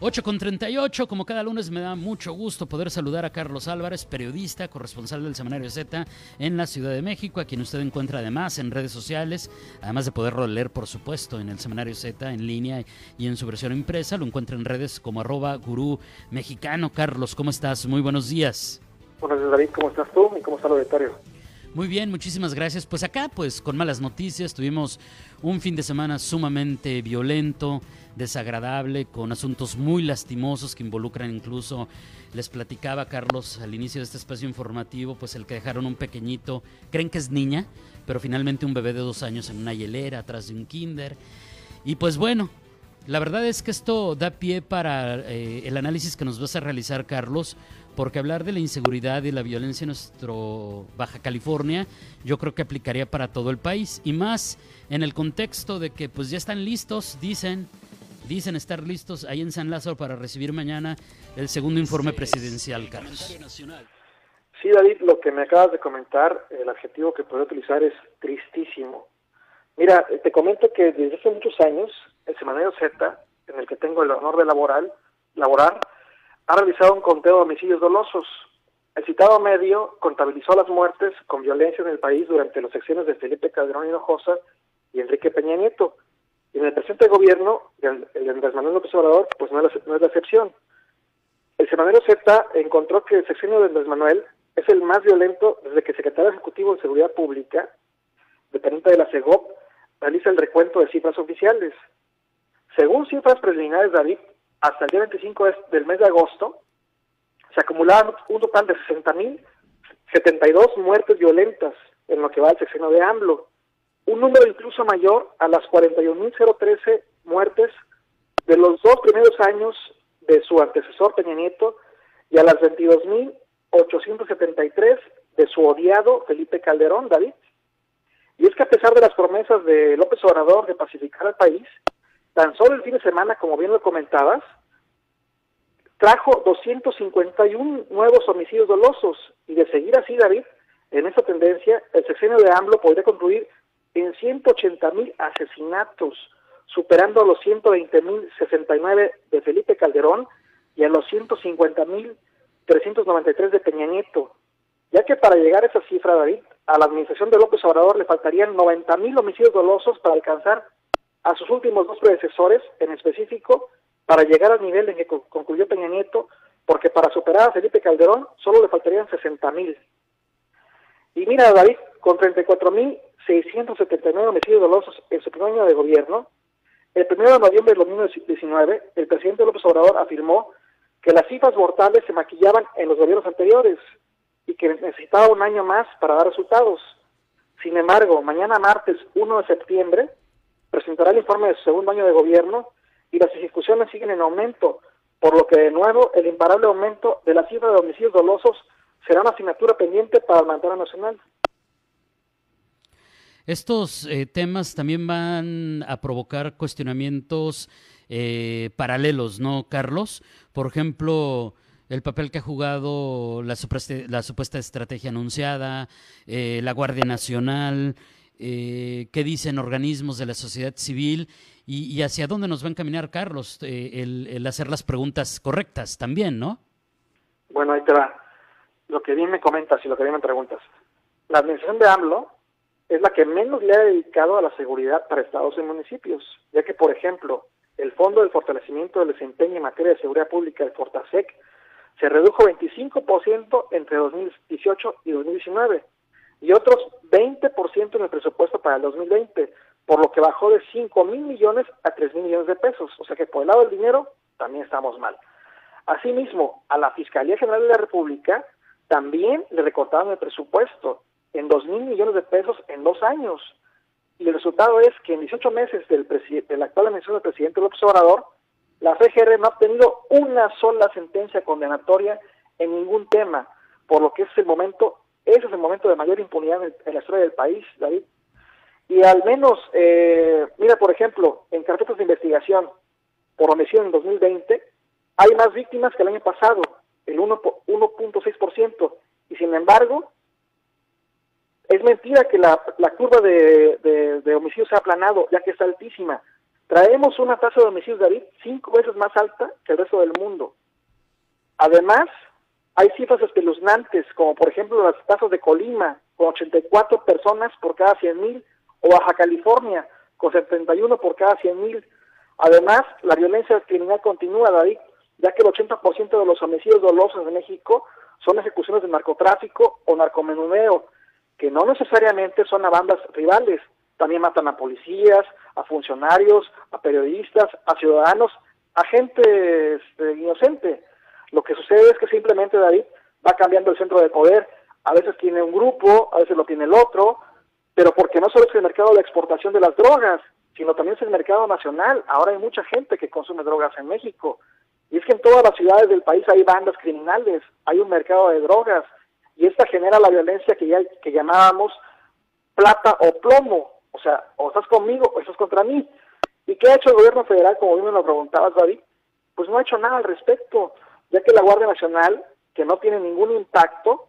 8 con 38, como cada lunes me da mucho gusto poder saludar a Carlos Álvarez, periodista, corresponsal del Semanario Z en la Ciudad de México, a quien usted encuentra además en redes sociales, además de poderlo leer por supuesto en el Semanario Z en línea y en su versión impresa, lo encuentra en redes como arroba gurú. Carlos, ¿cómo estás? Muy buenos días. Buenos días David, ¿cómo estás tú y cómo está el auditorio? Muy bien, muchísimas gracias. Pues acá, pues con malas noticias, tuvimos un fin de semana sumamente violento, desagradable, con asuntos muy lastimosos que involucran incluso, les platicaba Carlos al inicio de este espacio informativo, pues el que dejaron un pequeñito, creen que es niña, pero finalmente un bebé de dos años en una hielera atrás de un kinder. Y pues bueno, la verdad es que esto da pie para eh, el análisis que nos vas a realizar, Carlos, porque hablar de la inseguridad y la violencia en nuestro Baja California, yo creo que aplicaría para todo el país y más en el contexto de que pues ya están listos, dicen, dicen estar listos ahí en San Lázaro para recibir mañana el segundo informe presidencial, Carlos. Sí, David, lo que me acabas de comentar, el adjetivo que puedo utilizar es tristísimo. Mira, te comento que desde hace muchos años, el Semanario Z, en el que tengo el honor de laboral, laborar, ha realizado un conteo de homicidios dolosos. El citado medio contabilizó las muertes con violencia en el país durante las secciones de Felipe Calderón Hinojosa y Enrique Peña Nieto. Y en el presente gobierno, el, de Andrés Manuel López Obrador, pues no es, la, no es la excepción. El semanero Z encontró que el sexenio de Andrés Manuel es el más violento desde que el secretario ejecutivo de Seguridad Pública, dependiente de la CEGOP, realiza el recuento de cifras oficiales. Según cifras preliminares, David, hasta el día 25 del mes de agosto, se acumulaban un total de 60.072 muertes violentas en lo que va al sexenio de AMLO, un número incluso mayor a las 41.013 muertes de los dos primeros años de su antecesor Peña Nieto y a las 22.873 de su odiado Felipe Calderón, David. Y es que a pesar de las promesas de López Obrador de pacificar al país, tan solo el fin de semana, como bien lo comentabas, trajo 251 nuevos homicidios dolosos. Y de seguir así, David, en esa tendencia, el sexenio de AMLO podría concluir en 180 mil asesinatos, superando a los 120 mil 69 de Felipe Calderón y a los 150 mil 393 de Peña Nieto. Ya que para llegar a esa cifra, David, a la administración de López Obrador le faltarían 90 mil homicidios dolosos para alcanzar a sus últimos dos predecesores, en específico, para llegar al nivel en que concluyó Peña Nieto, porque para superar a Felipe Calderón solo le faltarían 60 mil. Y mira, David, con 34 mil 679 homicidios dolosos en su primer año de gobierno, el 1 de noviembre de 2019, el presidente López Obrador afirmó que las cifras mortales se maquillaban en los gobiernos anteriores y que necesitaba un año más para dar resultados. Sin embargo, mañana martes 1 de septiembre, presentará el informe de su segundo año de gobierno y las ejecuciones siguen en aumento, por lo que de nuevo el imparable aumento de la cifra de homicidios dolosos será una asignatura pendiente para el mandato nacional. Estos eh, temas también van a provocar cuestionamientos eh, paralelos, ¿no, Carlos? Por ejemplo, el papel que ha jugado la, la supuesta estrategia anunciada, eh, la Guardia Nacional, eh, qué dicen organismos de la sociedad civil y, hacia dónde nos va a encaminar Carlos eh, el, hacer las preguntas correctas también, ¿no? Bueno, ahí te va. Lo que bien me comentas y lo que bien me preguntas. La administración de AMLO es la que menos le ha dedicado a la seguridad para estados y municipios, ya que, por ejemplo, el Fondo de Fortalecimiento del Desempeño en materia de seguridad pública, el Fortasec, se redujo 25% entre 2018 y 2019 y otros 20% en el presupuesto para el 2020, por lo que bajó de 5 mil millones a 3 mil millones de pesos. O sea que por el lado del dinero también estamos mal. Asimismo, a la Fiscalía General de la República también le recortaron el presupuesto en 2 mil millones de pesos en dos años. Y el resultado es que en 18 meses del, de la actual administración del presidente López Obrador, la FGR no ha obtenido una sola sentencia condenatoria en ningún tema, por lo que es el momento ese es el momento de mayor impunidad en, la historia del país, David. Y al menos, eh, mira, por ejemplo, en carpetas de investigación por homicidio en 2020, hay más víctimas que el año pasado, el 1.6%, y sin embargo, es mentira que la, curva de, de, homicidios se ha aplanado, ya que está altísima. Traemos una tasa de homicidios, David, cinco veces más alta que el resto del mundo. Además, hay cifras espeluznantes, como por ejemplo las tasas de Colima, con 84 personas por cada 100.000, o Baja California, con 71 por cada 100.000. Además, la violencia criminal continúa, David, ya que el 80% de los homicidios dolosos en México son ejecuciones de narcotráfico o narcomenudeo, que no necesariamente son a bandas rivales, también matan a policías, a funcionarios, a periodistas, a ciudadanos, a gente este, inocente. Lo que sucede es que simplemente David va cambiando el centro de poder, a veces tiene un grupo, a veces lo tiene el otro, pero porque no solo es el mercado de exportación de las drogas, sino también es el mercado nacional. Ahora hay mucha gente que consume drogas en México. Y es que en todas las ciudades del país hay bandas criminales, hay un mercado de drogas, y esta genera la violencia que ya que llamábamos plata o plomo, o sea, o estás conmigo o estás contra mí. ¿Y qué ha hecho el gobierno federal, como bien me lo preguntabas, David? Pues no ha hecho nada al respecto, ya que la Guardia Nacional, que no tiene ningún impacto,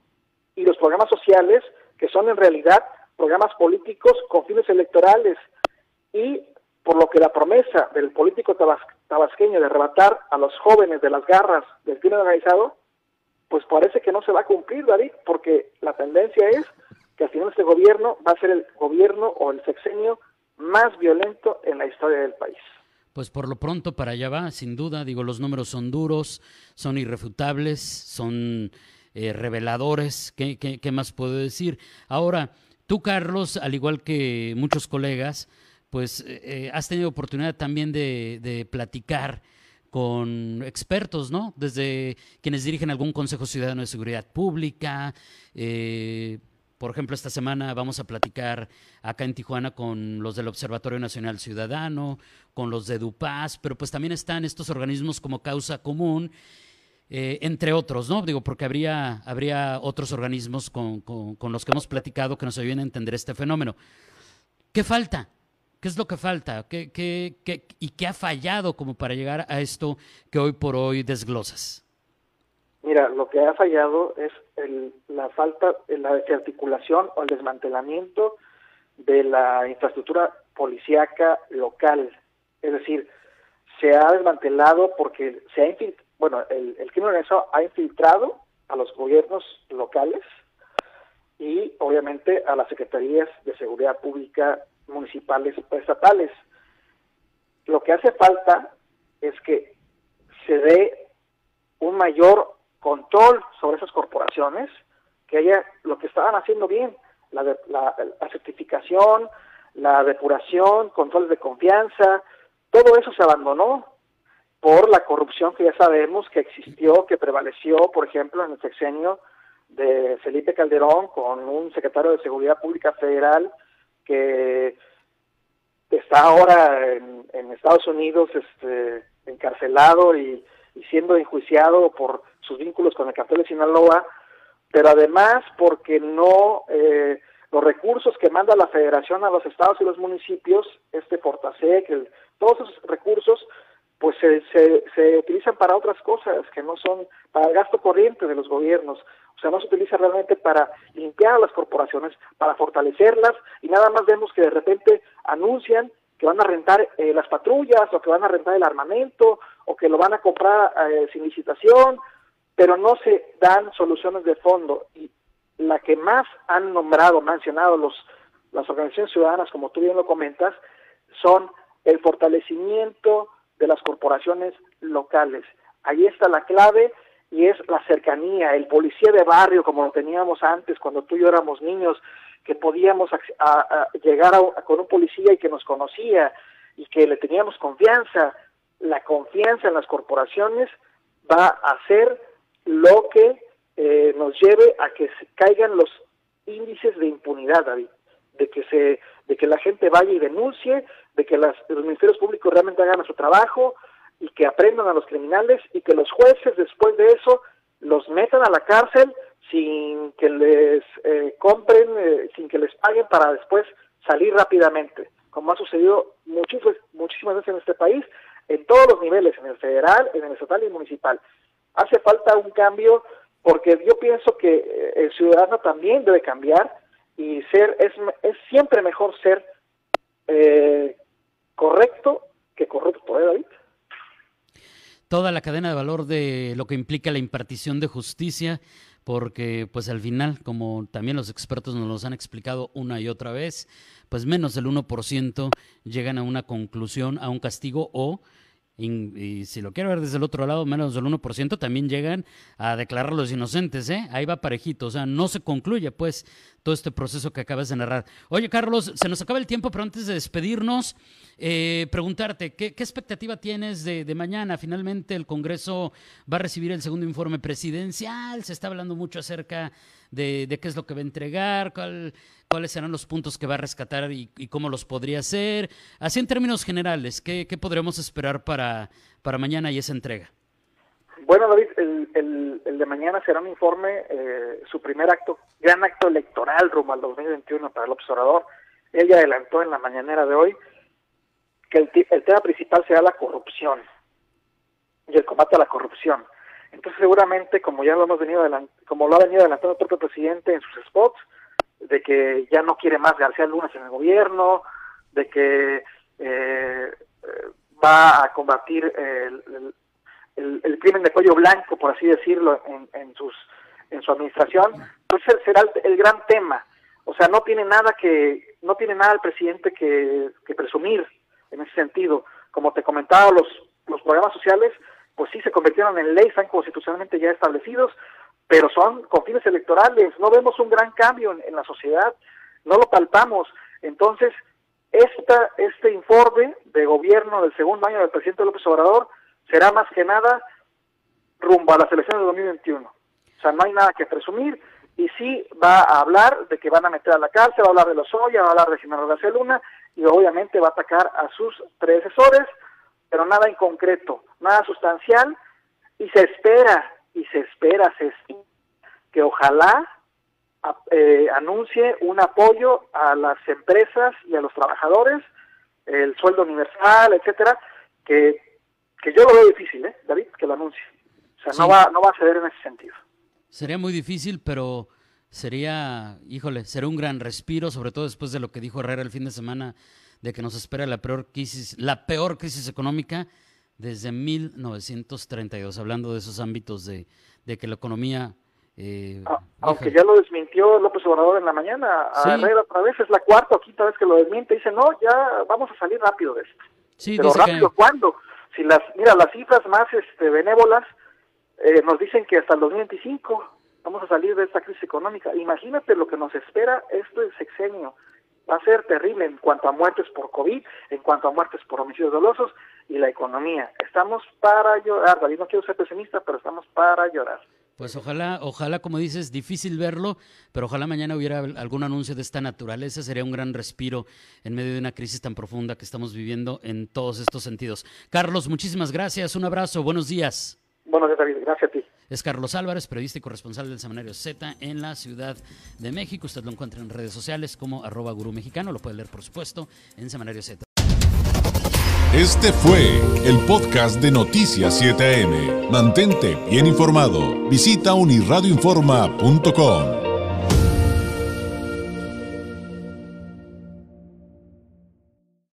y los programas sociales, que son en realidad programas políticos con fines electorales, y por lo que la promesa del político tabasqueño de arrebatar a los jóvenes de las garras del crimen organizado, pues parece que no se va a cumplir, David, porque la tendencia es que al final este gobierno va a ser el gobierno o el sexenio más violento en la historia del país. Pues por lo pronto para allá va, sin duda, digo, los números son duros, son irrefutables, son eh, reveladores, ¿Qué, ¿Qué, más puedo decir? Ahora, tú, Carlos, al igual que muchos colegas, pues eh, eh, has tenido oportunidad también de, de platicar con expertos, ¿no? Desde quienes dirigen algún Consejo Ciudadano de Seguridad Pública. Eh, por ejemplo, esta semana vamos a platicar acá en Tijuana con los del Observatorio Nacional Ciudadano, con los de Dupaz, pero pues también están estos organismos como Causa Común, eh, entre otros, ¿no? Digo, porque habría, habría otros organismos con, con los que hemos platicado que nos ayuden a entender este fenómeno. ¿Qué falta? ¿Qué es lo que falta? ¿Qué, qué, qué, y qué ha fallado como para llegar a esto que hoy por hoy desglosas? Mira, lo que ha fallado es el, la falta, la desarticulación o el desmantelamiento de la infraestructura policíaca local. Es decir, se ha desmantelado porque se ha bueno, el, el crimen organizado ha infiltrado a los gobiernos locales y obviamente a las secretarías de seguridad pública municipales o estatales. Lo que hace falta es que se dé un mayor control sobre esas corporaciones, que haya lo que estaban haciendo bien, la, la, la certificación, la depuración, controles de confianza, todo eso se abandonó por la corrupción que ya sabemos que existió, que prevaleció, por ejemplo, en el sexenio de Felipe Calderón con un secretario de Seguridad Pública Federal que está ahora en, Estados Unidos este, encarcelado y, siendo enjuiciado por sus vínculos con el cartel de Sinaloa, pero además porque no eh, los recursos que manda la Federación a los estados y los municipios, este Fortasec, el, todos esos recursos, pues se, se, se utilizan para otras cosas que no son para el gasto corriente de los gobiernos. O sea, no se utiliza realmente para limpiar a las corporaciones, para fortalecerlas, y nada más vemos que de repente anuncian que van a rentar eh, las patrullas, o que van a rentar el armamento, o que lo van a comprar eh, sin licitación, pero no se dan soluciones de fondo. Y la que más han nombrado, mencionado los, las organizaciones ciudadanas, como tú bien lo comentas, son el fortalecimiento de las corporaciones locales. Ahí está la clave y es la cercanía, el policía de barrio como lo teníamos antes cuando tú y yo éramos niños, que podíamos llegar con un policía y que nos conocía y que le teníamos confianza. La confianza en las corporaciones va a ser lo que eh, nos lleve a que se caigan los índices de impunidad, David, de que se, de que la gente vaya y denuncie, de que las, los ministerios públicos realmente hagan su trabajo, y que aprendan a los criminales y que los jueces después de eso los metan a la cárcel sin que les eh, compren, eh, sin que les paguen para después salir rápidamente, como ha sucedido muchísimas, muchísimas veces en este país, en todos los niveles, en el federal, en el estatal y municipal. Hace falta un cambio porque yo pienso que eh, el ciudadano también debe cambiar y ser es, es siempre mejor ser eh, correcto que corrupto, ¿eh, David? Toda la cadena de valor de lo que implica la impartición de justicia, porque pues al final, como también los expertos nos los han explicado una y otra vez, pues menos del 1% llegan a una conclusión, a un castigo o y, si lo quiero ver desde el otro lado, menos del 1% también llegan a declarar los inocentes, ¿eh? Ahí va parejito, o sea, no se concluye, pues, todo este proceso que acabas de narrar. Oye, Carlos, se nos acaba el tiempo, pero antes de despedirnos, eh, preguntarte, ¿qué, expectativa tienes de, de, mañana? Finalmente el Congreso va a recibir el segundo informe presidencial, se está hablando mucho acerca de, qué es lo que va a entregar, cuáles serán los puntos que va a rescatar y, cómo los podría hacer. Así en términos generales, ¿qué, qué podremos esperar para, para mañana y esa entrega? Bueno, David, el, el, de mañana será un informe, eh, su primer acto, gran acto electoral rumbo al 2021 para el observador. Él ya adelantó en la mañanera de hoy que el, el tema principal será la corrupción y el combate a la corrupción. Entonces seguramente, como ya lo hemos venido como lo ha venido adelantando el propio presidente en sus spots, de que ya no quiere más García Lunas en el gobierno, de que eh, va a combatir el, el, crimen de cuello blanco, por así decirlo, en, sus en su administración, pues será el, gran tema. O sea, no tiene nada que no tiene nada el presidente que, que presumir en ese sentido. Como te comentaba, los los programas sociales se convirtieron en ley, están constitucionalmente ya establecidos, pero son con fines electorales, no vemos un gran cambio en, la sociedad, no lo palpamos. Entonces, esta, este informe de gobierno del segundo año del presidente López Obrador será más que nada rumbo a las elecciones de 2021. O sea, no hay nada que presumir y sí va a hablar de que van a meter a la cárcel, va a hablar de los Oya, va a hablar de General García Luna y obviamente va a atacar a sus predecesores, pero nada en concreto, nada sustancial, y se espera, y se espera, se espera que ojalá eh, anuncie un apoyo a las empresas y a los trabajadores, el sueldo universal, etcétera, que, que yo lo veo difícil, ¿eh, David, que lo anuncie. O sea, no, va, no va a ceder en ese sentido. Sería muy difícil, pero sería, híjole, será un gran respiro, sobre todo después de lo que dijo Herrera el fin de semana de que nos espera la peor crisis, la peor crisis económica desde 1932, hablando de esos ámbitos de, de que la economía... Eh, ah, aunque ya lo desmintió López Obrador en la mañana, a Herrera otra vez, es la cuarta o quinta vez que lo desmiente, dice, no, ya vamos a salir rápido de esto. Sí, Pero rápido, ¿cuándo? Si las, mira, las cifras más este, benévolas eh, nos dicen que hasta el 2025 vamos a salir de esta crisis económica. Imagínate lo que nos espera este sexenio va a ser terrible en cuanto a muertes por COVID, en cuanto a muertes por homicidios dolosos y la economía. Estamos para llorar, David, no quiero ser pesimista, pero estamos para llorar. Pues ojalá, ojalá, como dices, difícil verlo, pero ojalá mañana hubiera algún anuncio de esta naturaleza, sería un gran respiro en medio de una crisis tan profunda que estamos viviendo en todos estos sentidos. Carlos, muchísimas gracias, un abrazo, buenos días. Buenos días, David, gracias a ti. Es Carlos Álvarez, periodista y corresponsal del Semanario Z en la Ciudad de México. Usted lo encuentra en redes sociales como arroba gurú mexicano. Lo puede leer, por supuesto, en Semanario Z. Este fue el podcast de Noticias 7am. Mantente bien informado. Visita unirradioinforma.com.